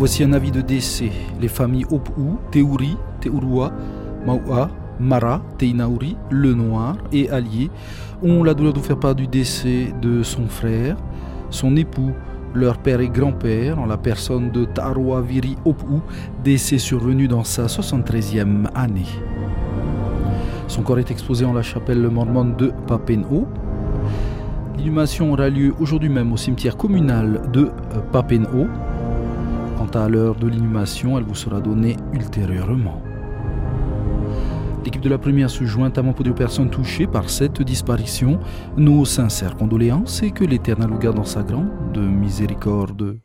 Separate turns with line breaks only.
Voici un avis de décès. Les familles Opu, Teuri, Teurua, Maua, Mara, Teinauri, Le Noir et Allier ont la douleur de faire part du décès de son frère, son époux, leur père et grand-père, en la personne de Tarwa Viri Opu, décès survenu dans sa 73e année. Son corps est exposé en la chapelle mormone de Papenho. L'inhumation aura lieu aujourd'hui même au cimetière communal de Papenho. À l'heure de l'inhumation, elle vous sera donnée ultérieurement. L'équipe de la première se joint à pour aux personnes touchées par cette disparition. Nos sincères condoléances et que l'Éternel vous garde dans sa grande miséricorde.